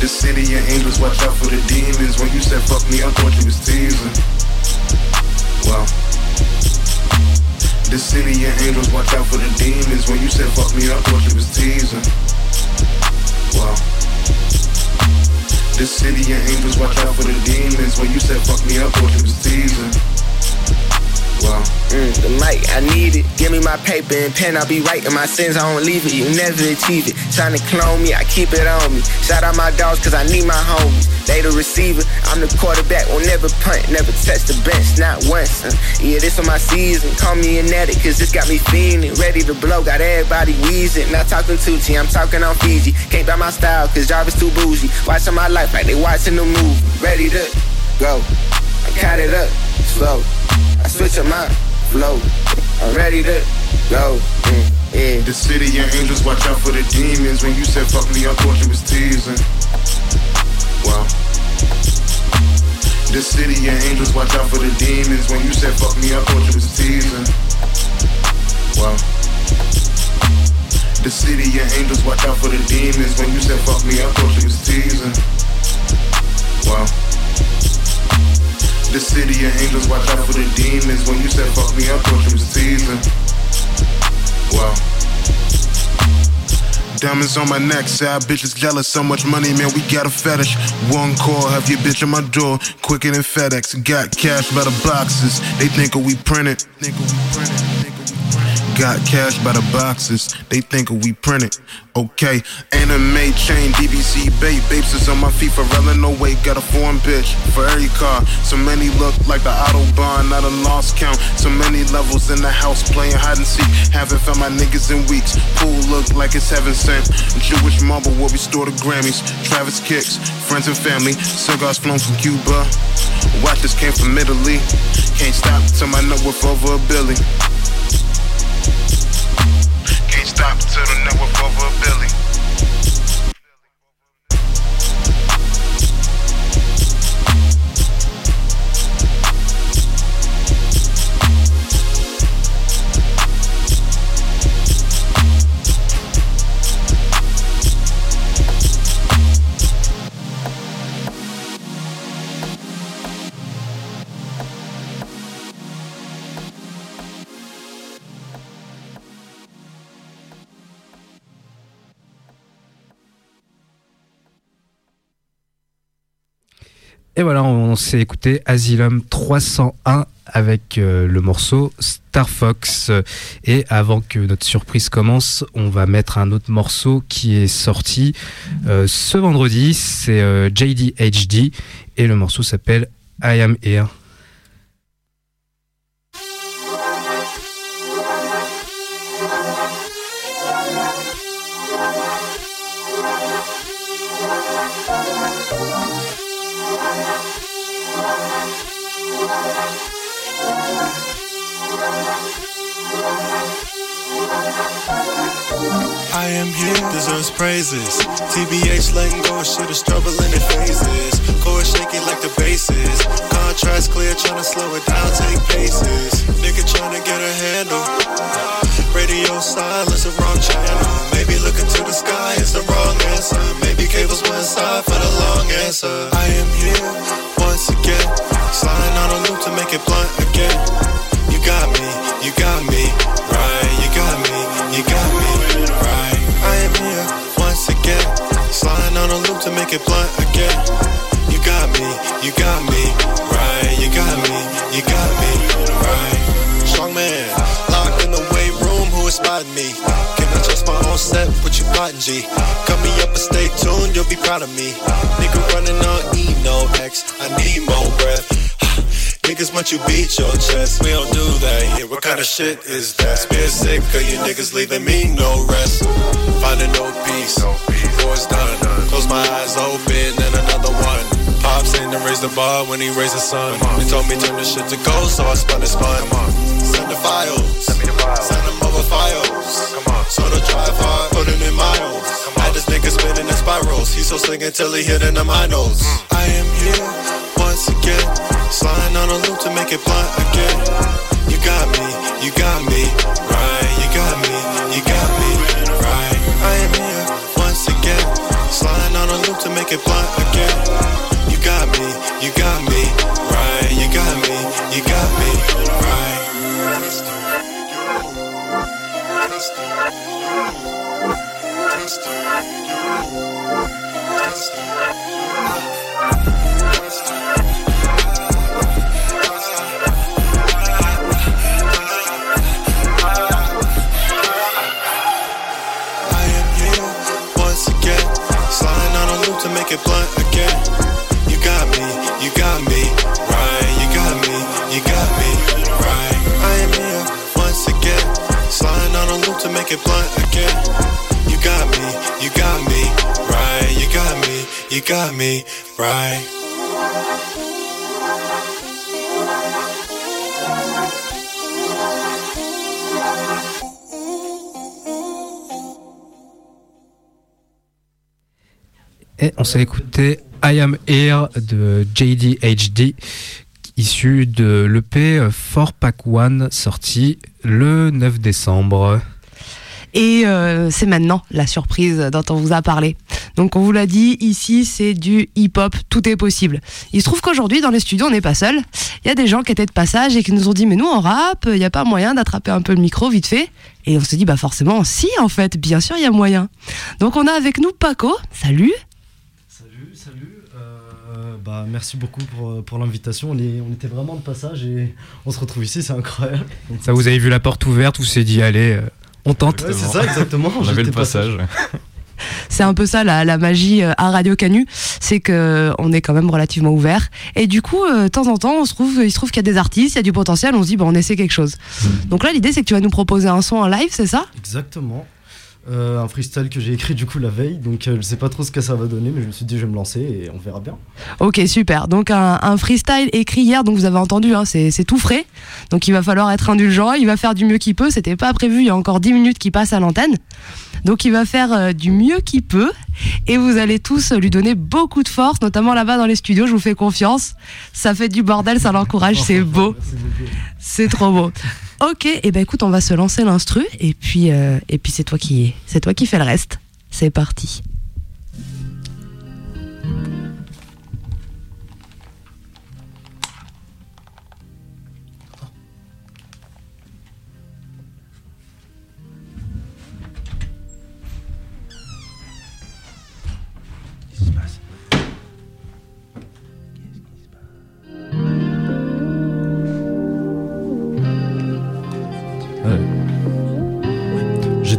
S9: The city and angels, watch out for the demons. When you said fuck me, I thought you was teasing. Wow. The city and angels, watch out for the demons. When you said fuck me, I thought you was teasing. Wow. The city and angels, watch out for the demons. When you said fuck me, I thought you was teasing.
S17: Mm, the mic, I need it. Give me my paper and pen, I'll be writing my sins, I don't leave it. You never achieve it. Trying to clone me, I keep it on me. Shout out my dogs, cause I need my homies. They the receiver, I'm the quarterback, will never punt, never touch the bench, not once. Uh, yeah, this on my season. Call me an addict, cause this got me feeling. Ready to blow, got everybody wheezing. Not talking Tucci, I'm talking on Fiji. Can't buy my style, cause Jarvis too bougie. Watching my life like they watching the movie. Ready to go. I count it up, slow. I switch up my flow. I'm ready to go. Mm, yeah.
S9: The city and angels, watch out for the demons. When you said fuck me, I thought you was teasing. Well, the city of angels, watch out for the demons. When you said fuck me, I thought you was teasing. Well, the city of angels, watch out for the demons. When you said fuck me, I thought you was teasing. Well, the city of angels, watch out for the demons. When you said fuck me, I thought you was teasing. Well. Diamonds on my neck, sad bitches jealous. So much money, man, we got a fetish. One call, have your bitch on my door, quicker than FedEx. Got cash by the boxes, they think we printed. Think we printed. Got cash by the boxes, they think we printed. Okay, anime chain, DBC bait, babes is on my feet for relling no weight. Got a foreign bitch for every car. So many look like the Autobahn, not a lost count. So many levels in the house playing hide and seek. Haven't found my niggas in weeks. Pool look like it's heaven sent. Jewish marble where we store the Grammys. Travis kicks, friends and family. Cigars flown from Cuba. Watches came from Italy. Can't stop till my nut over a billy stop to the network over a billy.
S2: Et voilà, on s'est écouté Asylum 301 avec euh, le morceau Star Fox. Et avant que notre surprise commence, on va mettre un autre morceau qui est sorti euh, ce vendredi. C'est euh, JDHD et le morceau s'appelle I Am Here. Thank you.
S18: I am here, deserves praises. TBH letting go of shit is trouble in the phases. Core shaking like the bases. Contrast clear, trying to slow it down, take paces. Nigga trying to get a handle. Radio silence, the wrong channel. Maybe looking to the sky is the wrong answer. Maybe cables went side for the long answer. I am here once again. Sliding on a loop to make it blunt again. You got me, you got me, right? You got me, you got me, right? I am here once again. Sliding on a loop to make it blunt again. You got me, you got me, right? You got me, you got me, right? Strong man, locked in the weight room, who spotting me? Can I trust my own set? What you plotting, G? Cut me up and stay tuned, you'll be proud of me. Nigga running on E, no X, I need more breath. Niggas want you beat your chest, we don't do that here. What kind of shit is that? Spirit sick, cause you niggas leaving me no rest. Finding no peace, war's done. Close my eyes open, and another one. Pops in to raise the bar when he raised the sun. He told me turn the shit to gold, so I spun it spun. Send the files, send the files them over files. Come on. So the drive hard, put it in miles. Had this nigga spinning in spirals. He so singing till he hitting them mm. high notes. I am here once again. Make it blunt again. You got me, you got me, right? You got me, you got me, right? I am here once again. Sliding on a loop to make it blunt got me, right?
S2: Et on s'est écouté I Am Here de JDHD, issu de l'EP 4 Pack One, sorti le 9 décembre.
S1: Et euh, c'est maintenant la surprise dont on vous a parlé. Donc on vous l'a dit, ici c'est du hip-hop, tout est possible. Il se trouve qu'aujourd'hui dans les studios on n'est pas seul. Il y a des gens qui étaient de passage et qui nous ont dit mais nous en rap, il n'y a pas moyen d'attraper un peu le micro vite fait. Et on se dit bah forcément si en fait, bien sûr il y a moyen. Donc on a avec nous Paco, salut.
S19: Salut, salut. Euh, bah, merci beaucoup pour, pour l'invitation. On, est- on était vraiment de passage et on se retrouve ici, c'est incroyable.
S2: Ça, vous avez vu la porte ouverte, vous s'est dit, allez, euh, on tente.
S19: Ouais, c'est ça, exactement.
S2: On avait le passage.
S1: C'est un peu ça la, la magie euh, à Radio Canu, c'est que on est quand même relativement ouvert. Et du coup, euh, de temps en temps, on se trouve, il se trouve qu'il y a des artistes, il y a du potentiel, on se dit on essaie quelque chose. Donc là, l'idée c'est que tu vas nous proposer un son en live, c'est ça?
S19: Exactement. Euh, un freestyle que j'ai écrit du coup la veille, donc euh, je sais pas trop ce que ça va donner, mais je me suis dit je vais me lancer et on verra bien.
S1: Ok, super. Donc un, freestyle écrit hier, donc vous avez entendu, hein, c'est c'est tout frais. Donc il va falloir être indulgent, il va faire du mieux qu'il peut. C'était pas prévu, il y a encore 10 minutes qui passent à l'antenne. Donc il va faire euh, du mieux qu'il peut et vous allez tous lui donner beaucoup de force, notamment là-bas dans les studios, je vous fais confiance. Ça fait du bordel, ça l'encourage, c'est beau. C'est trop beau. Ok, et ben écoute, on va se lancer l'instru et puis euh, et puis c'est toi qui c'est toi qui fais le reste. C'est parti.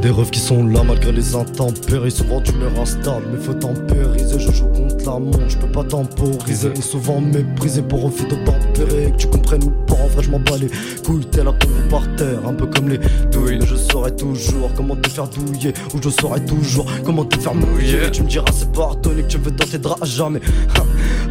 S19: Des rêves qui sont là malgré les intempéries. Souvent tu me installes, mais faut tempériser. Je joue je peux pas temporiser. Et souvent méprisé pour refus de tempérer. Que tu comprennes ou pas, en vrai je m'en bats les couilles. T'es là par terre, un peu comme les douilles. Je saurais toujours comment te faire douiller. Ou je saurais toujours comment te faire mouiller. Tu me diras c'est pardonné que tu veux dans tes draps à jamais.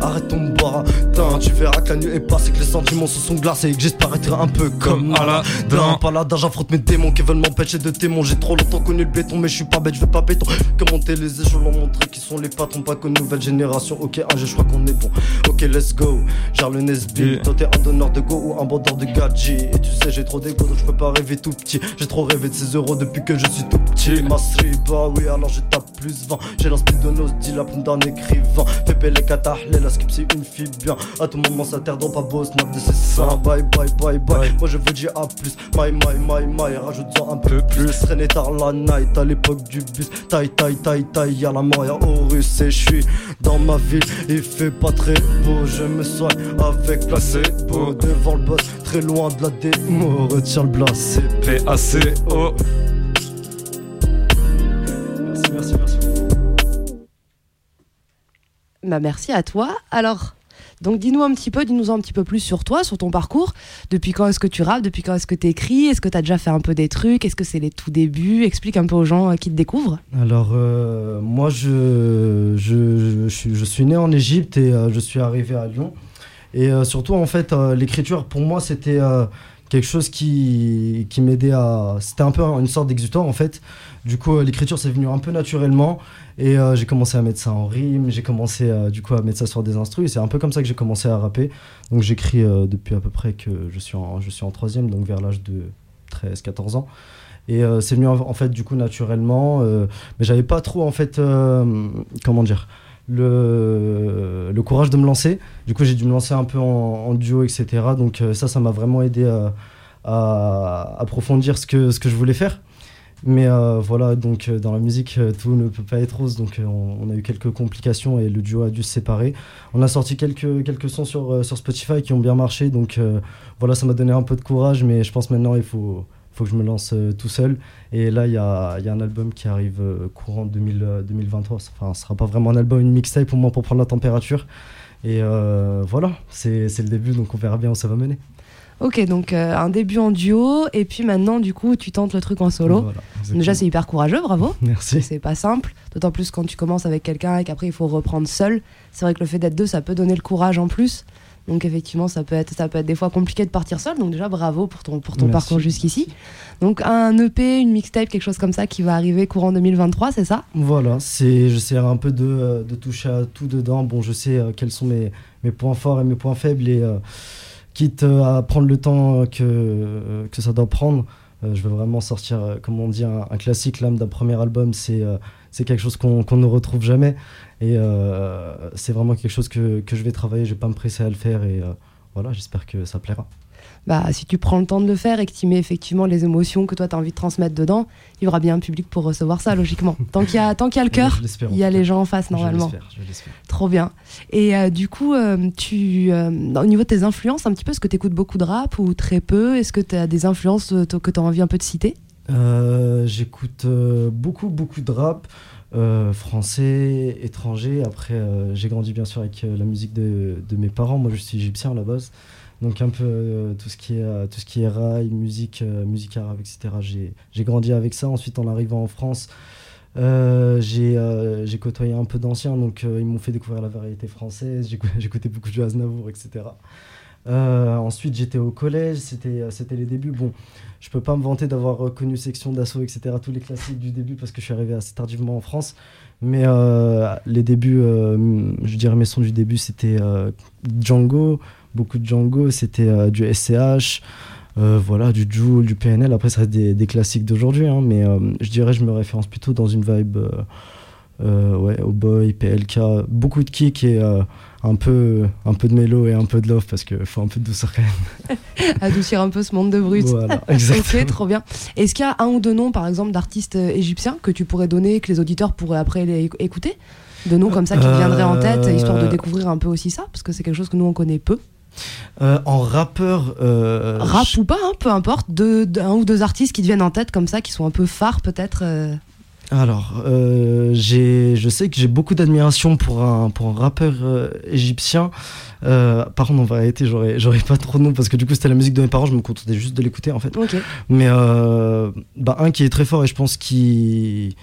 S19: Arrête ton baratin, tu verras que la nuit est passée, que les sentiments se sont glacés et que j'espérais un peu comme Aladdin. Paladin, j'affronte mes démons qui veulent m'empêcher de témoin. J'ai trop longtemps connu le béton, mais je suis pas bête, je veux pas béton. Monter les échelons, montrer qui sont les patrons, pas que nouvelle génération. Ok, un jeu, je crois qu'on est bon. Ok, let's go. Gère le Nesby. Toi, t'es un donneur de go ou un bandeur de gadget. Et tu sais, j'ai trop d'ego, donc je peux pas rêver tout petit. J'ai trop rêvé de ces euros depuis que je suis tout petit. Ma street, bah oui, alors je tape plus 20. J'ai l'inspire de nos dit la plume d'un écrivain. Fais les catah, la skip, c'est une fille bien. À tout moment, ça terre dans pas beau snap de ses seins. Bye bye bye bye. Moi, je vous dis à plus. My, my, my, my. Rajoute-en un peu plus. Traîner tard la night à l'époque du bus. Taille, taille, taille, taille. Y'a la mort, y'a Horus et je suis dans ma ville. Il fait pas très beau. Je me soigne avec placebo. Devant le boss, très loin de la démo. Retire le blas, c'est
S20: P-A-C-O.
S19: Merci, merci, merci.
S1: Bah merci à toi. Alors, donc dis-nous un petit peu, dis-nous un petit peu plus sur toi, sur ton parcours. Depuis quand est-ce que tu rappes? Depuis quand est-ce que tu écris Est-ce que tu as déjà fait un peu des trucs? Est-ce que c'est les tout débuts? Explique un peu aux gens euh, qui te découvrent.
S19: Alors, euh, moi, je, je, je, suis, né en Égypte et euh, je suis arrivé à Lyon. Et surtout, en fait, l'écriture, pour moi, c'était quelque chose qui, m'aidait à. C'était un peu une sorte d'exutoire, en fait. Du coup, euh, l'écriture, c'est venu un peu naturellement. Et euh, j'ai commencé à mettre ça en rime. J'ai commencé, euh, du coup, à mettre ça sur des instrus. Et c'est un peu comme ça que j'ai commencé à rapper. Donc, j'écris depuis à peu près que je suis en, je suis troisième, donc vers l'âge de 13-14 ans. Et c'est venu en, en fait du coup naturellement, mais j'avais pas trop en fait comment dire le, le courage de me lancer. Du coup j'ai dû me lancer un peu en, duo etc. Donc euh, ça ça m'a vraiment aidé à, approfondir ce que ce que je voulais faire. Mais euh, voilà donc euh, dans la musique tout ne peut pas être rose donc on, a eu quelques complications et le duo a dû se séparer. On a sorti quelques quelques sons sur sur Spotify qui ont bien marché donc voilà ça m'a donné un peu de courage mais je pense maintenant il faut faut que je me lance euh, tout seul. Et là, il y a, y a un album qui arrive euh, courant 2000, euh, 2023. Enfin, ce sera pas vraiment un album, une mixtape pour moi pour prendre la température. Et euh, voilà, c'est c'est le début, donc on verra bien où ça va mener.
S1: Ok, donc euh, un début en duo, et puis maintenant, du coup, tu tentes le truc en solo.
S19: Voilà.
S1: Déjà, c'est hyper courageux, bravo.
S19: Merci.
S1: C'est pas simple, d'autant plus quand tu commences avec quelqu'un et qu'après il faut reprendre seul. C'est vrai que le fait d'être deux, ça peut donner le courage en plus. Donc effectivement, ça peut être, ça peut être des fois compliqué de partir seul. Donc déjà, bravo pour ton, pour ton
S19: Merci.
S1: parcours jusqu'ici. Donc un EP, une mixtape, quelque chose comme ça qui va arriver courant 2023, c'est ça?
S19: Voilà, c'est, j'essaie un peu de, euh, de toucher à tout dedans. Bon, je sais euh, quels sont mes, mes points forts et mes points faibles et euh, quitte à prendre le temps que, que ça doit prendre, euh, je veux vraiment sortir, euh, comme on dit, un, un classique. L'âme d'un premier album, c'est, euh, c'est quelque chose qu'on, qu'on ne retrouve jamais et euh, c'est vraiment quelque chose que, que je vais travailler. Je vais pas me presser à le faire et euh, voilà, j'espère que ça plaira.
S1: bah, si tu prends le temps de le faire et que tu mets effectivement les émotions que toi tu as envie de transmettre dedans, il y aura bien un public pour recevoir ça, logiquement. Tant qu'il y a, tant qu'il y a le cœur, il y a les gens en face, normalement.
S19: je l'espère.
S1: Trop bien. Et euh, du coup, euh, tu, euh, au niveau de tes influences, un petit peu, est-ce que tu écoutes beaucoup de rap ou très peu? Est-ce que tu as des influences que tu as envie un peu de citer?
S19: J'écoute beaucoup, beaucoup de rap euh, français, étranger. Après, euh, j'ai grandi bien sûr avec euh, la musique de, de mes parents. Moi, je suis égyptien à la base. Donc, un peu tout, ce qui est, tout ce qui est rail, musique, musique arabe, etc. J'ai grandi avec ça. Ensuite, en arrivant en France, j'ai côtoyé un peu d'anciens. Donc, ils m'ont fait découvrir la variété française. J'écou- J'écoutais beaucoup de Aznavour, etc. Euh, ensuite, j'étais au collège, c'était euh, c'était les débuts. Bon, je peux pas me vanter d'avoir connu Section d'Assaut, etc., tous les classiques du début parce que je suis arrivé assez tardivement en France. Mais euh, les débuts, je dirais mes sons du début, c'était Django, beaucoup de Django, c'était du SCH, voilà, du Joule, du PNL. Après, ça reste des, classiques d'aujourd'hui, hein, mais je dirais je me référence plutôt dans une vibe. Euh, euh, ouais, Oh Boy, PLK, beaucoup de kick et euh, un, peu, un peu de mélo et un peu de love parce qu'il faut un peu de douceur quand même.
S1: Adoucir un peu ce monde de brut.
S19: Voilà, exactement.
S1: ok, trop bien. Est-ce qu'il y a un ou deux noms, par exemple, d'artistes euh, égyptiens que tu pourrais donner, que les auditeurs pourraient après les écouter? De noms comme ça qui te viendraient en tête, histoire de
S19: Euh,
S1: découvrir un peu aussi ça, parce que c'est quelque chose que nous on connaît peu.
S19: Euh, en rappeur. euh,
S1: Rap ou pas, hein, peu importe, deux, un ou deux artistes qui te viennent en tête comme ça, qui sont un peu phares peut-être. euh.
S19: Alors, euh, j'ai, je sais que j'ai beaucoup d'admiration pour un, pour un rappeur euh, égyptien. Euh, par contre, en vérité, j'aurais, j'aurais pas trop de noms parce que du coup, c'était la musique de mes parents, je me contentais juste de l'écouter en fait. Mais bah, un qui est très fort et je pense qui,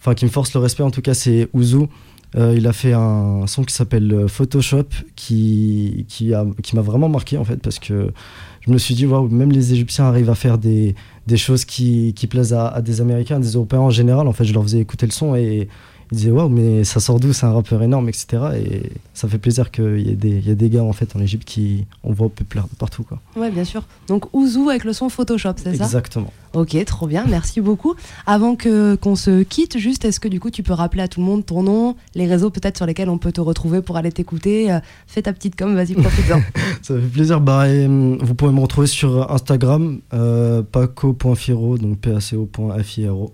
S19: enfin, qui me force le respect en tout cas, c'est Ouzou. Euh, il a fait un son qui s'appelle euh, Photoshop qui, qui, m'a vraiment marqué en fait parce que je me suis dit, waouh, même les Égyptiens arrivent à faire des, des choses qui, qui plaisent à, à des Américains, des Européens en général. En fait, je leur faisais écouter le son et ils disaient, waouh, mais ça sort d'où C'est un rappeur énorme, etc. Et ça fait plaisir qu'il y, ait des- il y ait des gars en fait en Égypte qui, on voit partout. Quoi.
S1: Ouais, bien sûr. Donc Ouzou avec le son Photoshop, c'est ça?
S19: Exactement.
S1: Ok, trop bien, merci beaucoup. Avant que qu'on se quitte, juste, est-ce que du coup tu peux rappeler à tout le monde ton nom, les réseaux peut-être sur lesquels on peut te retrouver pour aller t'écouter euh, Fais ta petite com, vas-y, profite-en.
S19: Ça fait plaisir. Bah, et, hum, vous pouvez me retrouver sur Instagram, euh, paco.firo, donc paco.firo.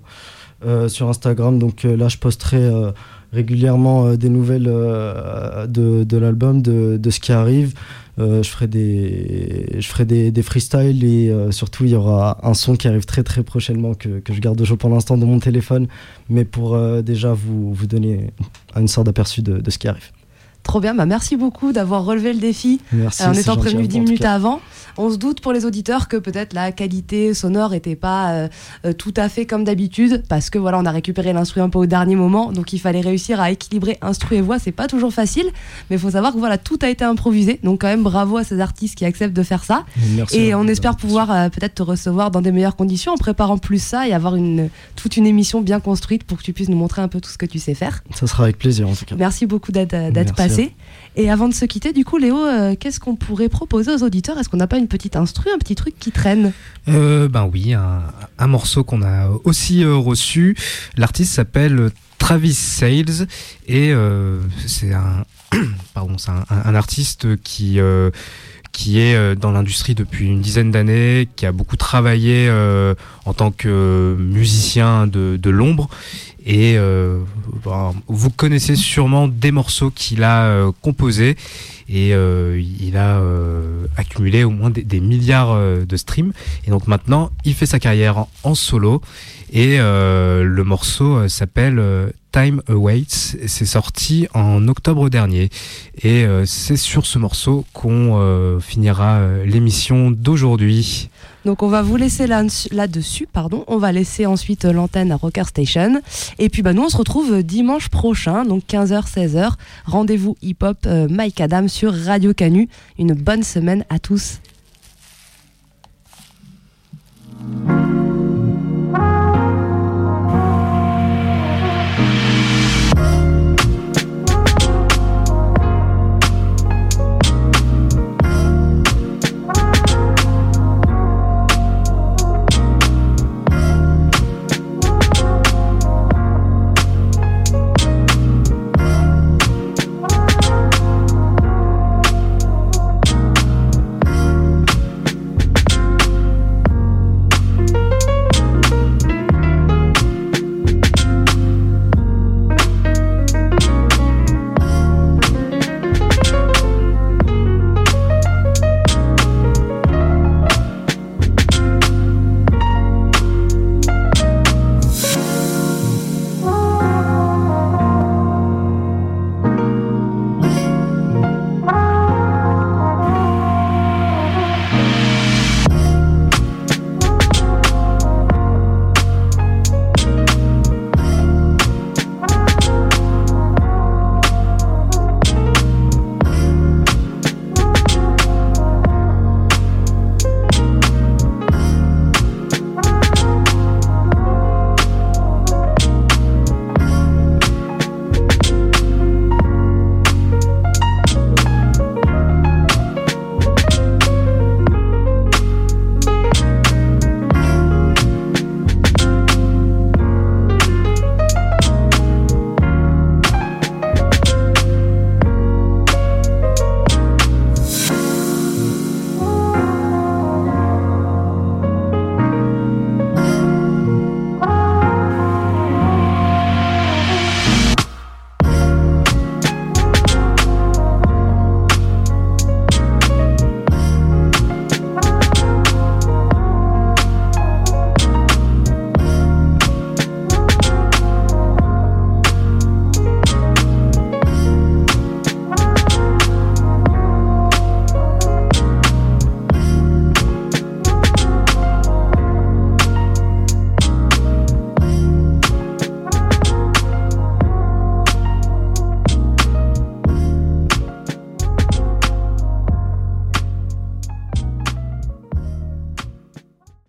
S19: Euh, sur Instagram, donc euh, là, je posterai euh, régulièrement des nouvelles de, l'album, de, ce qui arrive. Je ferai des, je ferai des, freestyles et surtout, il y aura un son qui arrive très très prochainement que, que je garde au chaud pour l'instant dans mon téléphone, mais pour euh, déjà vous, vous donner une sorte d'aperçu de ce qui arrive.
S1: Trop bien, bah merci beaucoup d'avoir relevé le défi
S19: Merci,
S1: euh, en étant prévenu
S19: vous,
S1: 10
S19: en tout
S1: minutes avant. On se doute pour les auditeurs que peut-être la qualité sonore était pas euh, euh, tout à fait comme d'habitude parce que voilà, on a récupéré l'instru un peu au dernier moment, donc il fallait réussir à équilibrer instru et voix, c'est pas toujours facile, mais il faut savoir que voilà, tout a été improvisé. Donc quand même bravo à ces artistes qui acceptent de faire ça.
S19: Merci
S1: et on
S19: de
S1: espère pouvoir euh, peut-être te recevoir dans des meilleures conditions en préparant plus ça et avoir une toute une émission bien construite pour que tu puisses nous montrer un peu tout ce que tu sais faire.
S19: Ça sera avec plaisir en tout cas.
S1: Merci beaucoup d'être euh, Et avant de se quitter, du coup, Léo, euh, qu'est-ce qu'on pourrait proposer aux auditeurs? Est-ce qu'on n'a pas une petite instru, un petit truc qui traîne?
S2: Euh, ben oui, un, morceau qu'on a aussi euh, reçu. L'artiste s'appelle Travis Sales et c'est un, pardon, c'est un, artiste qui qui est dans l'industrie depuis une dizaine d'années, qui a beaucoup travaillé en tant que musicien de l'ombre. Et euh, ben, vous connaissez sûrement des morceaux qu'il a euh, composés et euh, il a accumulé au moins des, milliards de streams. Et donc maintenant, il fait sa carrière en, solo et le morceau s'appelle Time Awaits. C'est sorti en octobre dernier. Et euh, c'est sur ce morceau qu'on euh, finira l'émission d'aujourd'hui.
S1: Donc on va vous laisser là-dessus, pardon. On va laisser ensuite euh, l'antenne à Rocker Station. Et puis bah, nous, on se retrouve euh, dimanche prochain, donc 15h, 16h. Rendez-vous hip-hop euh, Mike Adam sur Radio Canu. Une bonne semaine à tous.